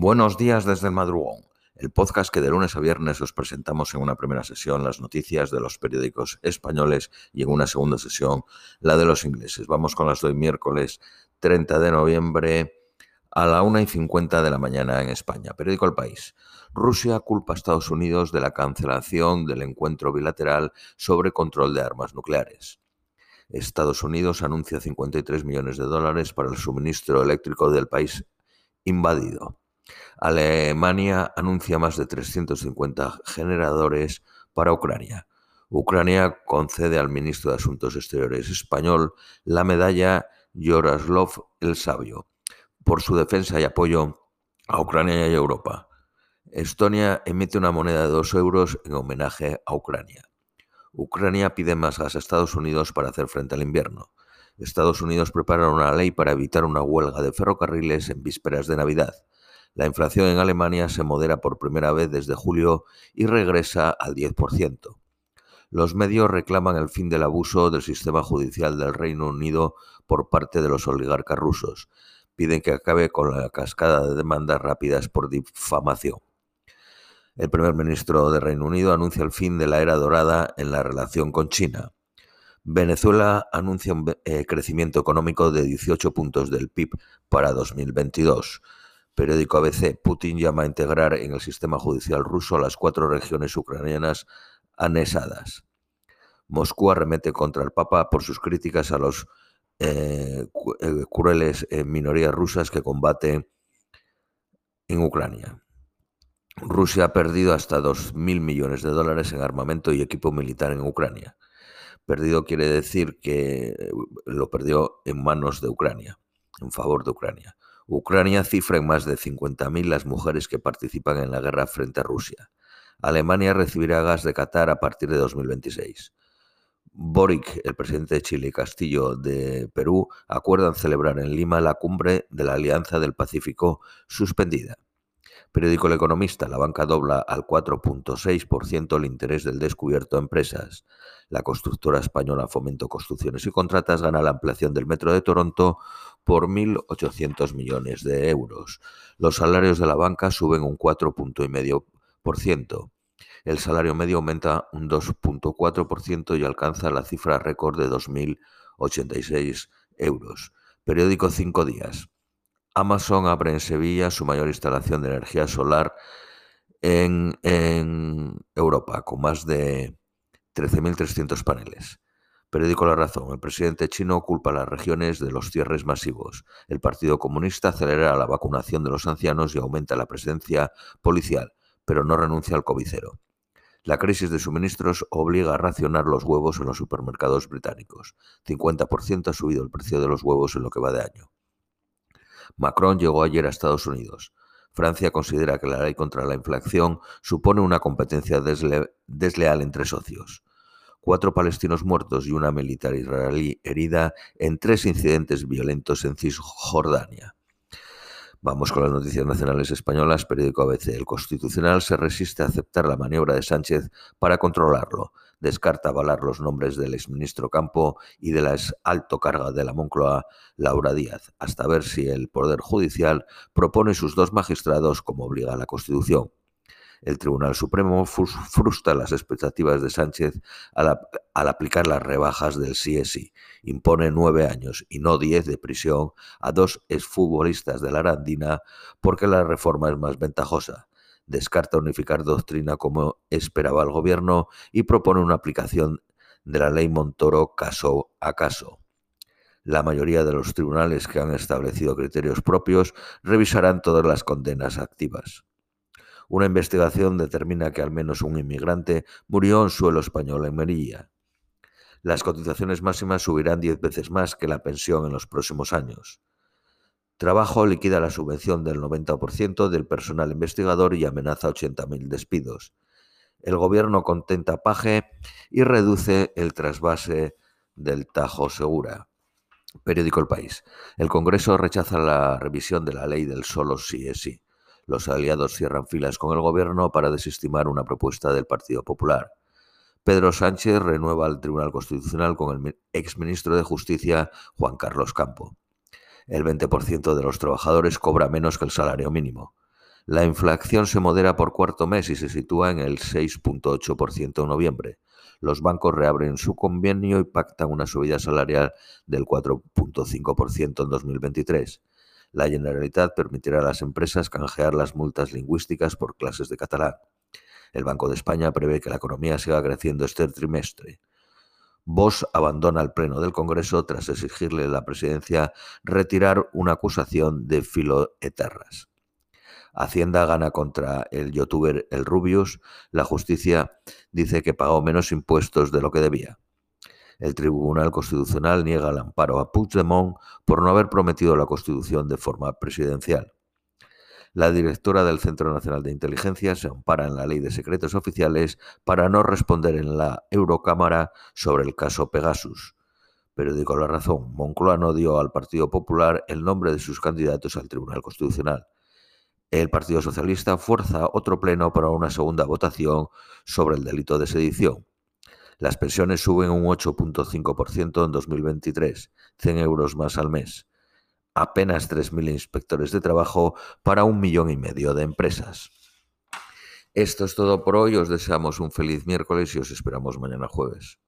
Buenos días desde el madrugón, el podcast que de lunes a viernes os presentamos en una primera sesión las noticias de los periódicos españoles y en una segunda sesión la de los ingleses. Vamos con las de miércoles 30 de noviembre a la 1 y 50 de la mañana en España. Periódico El País. Rusia culpa a Estados Unidos de la cancelación del encuentro bilateral sobre control de armas nucleares. Estados Unidos anuncia 53 millones de dólares para el suministro eléctrico del país invadido. Alemania anuncia más de 350 generadores para Ucrania. Ucrania concede al ministro de Asuntos Exteriores español la medalla Yoroslav el Sabio por su defensa y apoyo a Ucrania y Europa. Estonia emite una moneda de 2 euros en homenaje a Ucrania. Ucrania pide más gas a Estados Unidos para hacer frente al invierno. Estados Unidos prepara una ley para evitar una huelga de ferrocarriles en vísperas de Navidad. La inflación en Alemania se modera por primera vez desde julio y regresa al 10%. Los medios reclaman el fin del abuso del sistema judicial del Reino Unido por parte de los oligarcas rusos. Piden que acabe con la cascada de demandas rápidas por difamación. El primer ministro de Reino Unido anuncia el fin de la era dorada en la relación con China. Venezuela anuncia un eh, crecimiento económico de 18 puntos del PIB para 2022. Periódico ABC, Putin llama a integrar en el sistema judicial ruso las cuatro regiones ucranianas anexadas. Moscú arremete contra el Papa por sus críticas a los eh, eh, crueles minorías rusas que combate en Ucrania. Rusia ha perdido hasta 2.000 millones de dólares en armamento y equipo militar en Ucrania. Perdido quiere decir que eh, lo perdió en manos de Ucrania, en favor de Ucrania. Ucrania cifra en más de 50.000 las mujeres que participan en la guerra frente a Rusia. Alemania recibirá gas de Qatar a partir de 2026. Boric, el presidente de Chile y Castillo de Perú acuerdan celebrar en Lima la cumbre de la Alianza del Pacífico suspendida. Periódico El Economista, la banca dobla al 4.6% el interés del descubierto a empresas. La constructora española Fomento Construcciones y Contratas gana la ampliación del metro de Toronto por 1.800 millones de euros. Los salarios de la banca suben un 4.5%. El salario medio aumenta un 2.4% y alcanza la cifra récord de 2.086 euros. Periódico Cinco Días. Amazon abre en Sevilla su mayor instalación de energía solar en, Europa, con más de 13.300 paneles. Periódico La Razón. El presidente chino culpa a las regiones de los cierres masivos. El Partido Comunista acelera la vacunación de los ancianos y aumenta la presencia policial, pero no renuncia al covicero. La crisis de suministros obliga a racionar los huevos en los supermercados británicos. 50% ha subido el precio de los huevos en lo que va de año. Macron llegó ayer a Estados Unidos. Francia considera que la ley contra la inflación supone una competencia desleal entre socios. Cuatro palestinos muertos y una militar israelí herida en tres incidentes violentos en Cisjordania. Vamos con las noticias nacionales españolas. Periódico ABC. El Constitucional se resiste a aceptar la maniobra de Sánchez para controlarlo descarta avalar los nombres del exministro Campo y de la alto carga de la Moncloa, Laura Díaz, hasta ver si el Poder Judicial propone sus dos magistrados como obliga la Constitución. El Tribunal Supremo frustra las expectativas de Sánchez al, aplicar las rebajas del CSI. Impone nueve años y no diez de prisión a dos exfutbolistas de la Arandina porque la reforma es más ventajosa descarta unificar doctrina como esperaba el gobierno y propone una aplicación de la ley Montoro caso a caso. La mayoría de los tribunales que han establecido criterios propios revisarán todas las condenas activas. Una investigación determina que al menos un inmigrante murió en suelo español en Merilla. Las cotizaciones máximas subirán diez veces más que la pensión en los próximos años. Trabajo liquida la subvención del 90% del personal investigador y amenaza 80.000 despidos. El gobierno contenta Paje y reduce el trasvase del Tajo Segura. Periódico El País. El Congreso rechaza la revisión de la ley del solo sí es sí. Los aliados cierran filas con el gobierno para desestimar una propuesta del Partido Popular. Pedro Sánchez renueva al Tribunal Constitucional con el exministro de Justicia Juan Carlos Campo el 20% de los trabajadores cobra menos que el salario mínimo. La inflación se modera por cuarto mes y se sitúa en el 6.8% en noviembre. Los bancos reabren su convenio y pactan una subida salarial del 4.5% en 2023. La Generalitat permitirá a las empresas canjear las multas lingüísticas por clases de catalán. El Banco de España prevé que la economía siga creciendo este trimestre. Vox abandona el Pleno del Congreso tras exigirle a la presidencia retirar una acusación de filoeterras. Hacienda gana contra el youtuber El Rubius. La justicia dice que pagó menos impuestos de lo que debía. El Tribunal Constitucional niega el amparo a Puigdemont por no haber prometido la Constitución de forma presidencial. La directora del Centro Nacional de Inteligencia se ampara en la Ley de Secretos Oficiales para no responder en la Eurocámara sobre el caso Pegasus. Periódico La Razón. Moncloa no dio al Partido Popular el nombre de sus candidatos al Tribunal Constitucional. El Partido Socialista fuerza otro pleno para una segunda votación sobre el delito de sedición. Las pensiones suben un 8.5% en 2023, 100 euros más al mes. Apenas 3.000 inspectores de trabajo para un millón y medio de empresas. Esto es todo por hoy. Os deseamos un feliz miércoles y os esperamos mañana jueves.